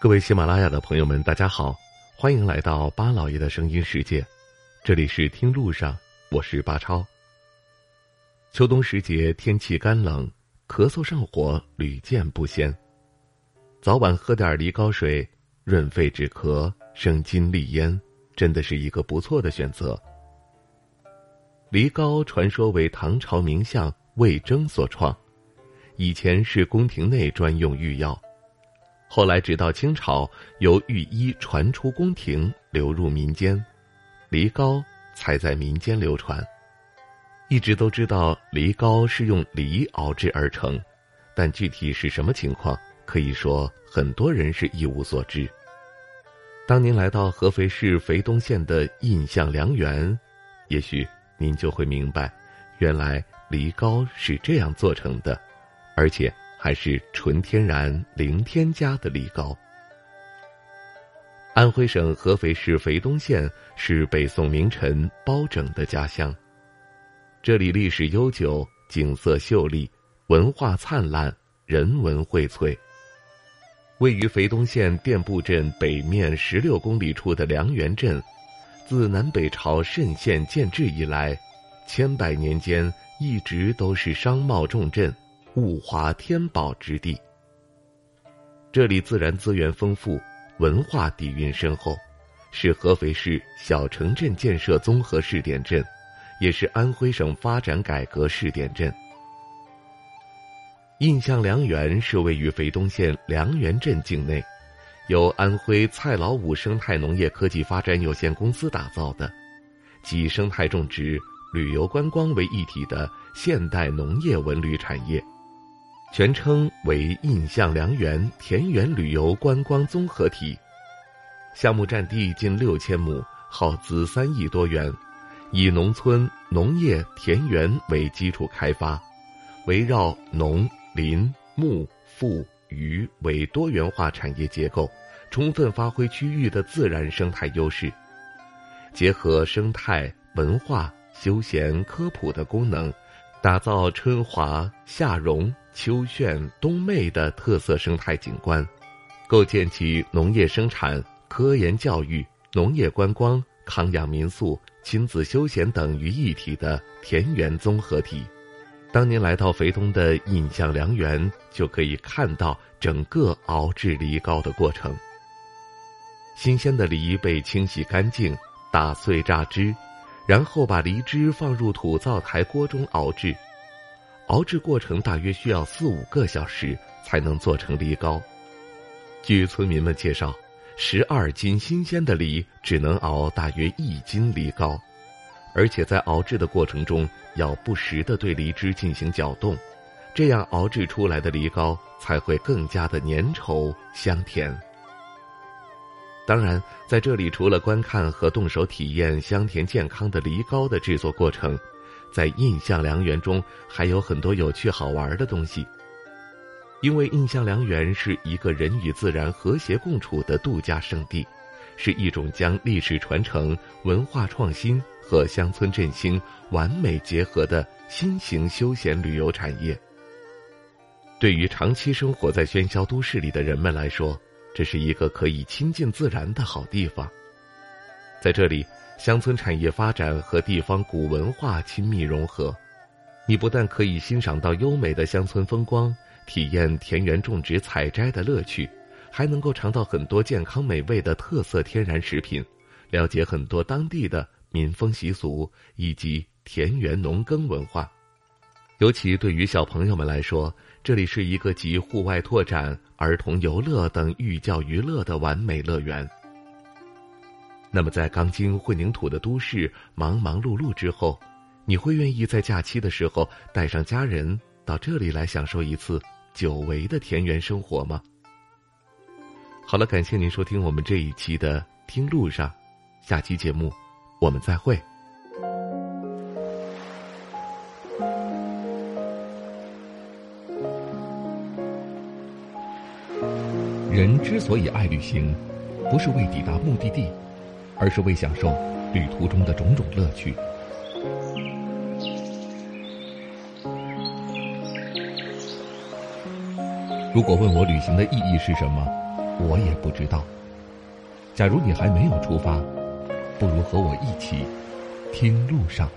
各位喜马拉雅的朋友们，大家好，欢迎来到巴老爷的声音世界，这里是听路上，我是巴超。秋冬时节，天气干冷，咳嗽上火屡见不鲜，早晚喝点梨膏水，润肺止咳，生津利咽，真的是一个不错的选择。梨膏传说为唐朝名相魏征所创，以前是宫廷内专用御药。后来，直到清朝，由御医传出宫廷，流入民间，梨膏才在民间流传。一直都知道梨膏是用梨熬制而成，但具体是什么情况，可以说很多人是一无所知。当您来到合肥市肥东县的印象良园，也许您就会明白，原来梨膏是这样做成的，而且。还是纯天然、零添加的梨膏。安徽省合肥市肥东县是北宋名臣包拯的家乡，这里历史悠久，景色秀丽，文化灿烂，人文荟萃。位于肥东县店埠镇北面十六公里处的梁园镇，自南北朝慎县建制以来，千百年间一直都是商贸重镇。物华天宝之地，这里自然资源丰富，文化底蕴深厚，是合肥市小城镇建设综合试点镇，也是安徽省发展改革试点镇。印象良缘是位于肥东县良园镇境内，由安徽蔡老五生态农业科技发展有限公司打造的，集生态种植、旅游观光为一体的现代农业文旅产业。全称为印象良园田园旅游观光综合体，项目占地近六千亩，耗资三亿多元，以农村、农业、田园为基础开发，围绕农、林、牧、副、渔为多元化产业结构，充分发挥区域的自然生态优势，结合生态、文化、休闲、科普的功能，打造春华夏荣。秋炫、冬媚的特色生态景观，构建起农业生产、科研教育、农业观光、康养民宿、亲子休闲等于一体的田园综合体。当您来到肥东的印象良园，就可以看到整个熬制梨膏的过程。新鲜的梨被清洗干净，打碎榨汁，然后把梨汁放入土灶台锅中熬制。熬制过程大约需要四五个小时才能做成梨膏。据村民们介绍，十二斤新鲜的梨只能熬大约一斤梨膏，而且在熬制的过程中要不时的对梨汁进行搅动，这样熬制出来的梨膏才会更加的粘稠香甜。当然，在这里除了观看和动手体验香甜健康的梨膏的制作过程。在印象良缘中还有很多有趣好玩的东西，因为印象良缘是一个人与自然和谐共处的度假胜地，是一种将历史传承、文化创新和乡村振兴完美结合的新型休闲旅游产业。对于长期生活在喧嚣都市里的人们来说，这是一个可以亲近自然的好地方，在这里。乡村产业发展和地方古文化亲密融合，你不但可以欣赏到优美的乡村风光，体验田园种植采摘的乐趣，还能够尝到很多健康美味的特色天然食品，了解很多当地的民风习俗以及田园农耕文化。尤其对于小朋友们来说，这里是一个集户外拓展、儿童游乐等寓教于乐的完美乐园。那么，在钢筋混凝土的都市忙忙碌碌之后，你会愿意在假期的时候带上家人到这里来享受一次久违的田园生活吗？好了，感谢您收听我们这一期的《听路上》，下期节目我们再会。人之所以爱旅行，不是为抵达目的地。而是为享受旅途中的种种乐趣。如果问我旅行的意义是什么，我也不知道。假如你还没有出发，不如和我一起听路上。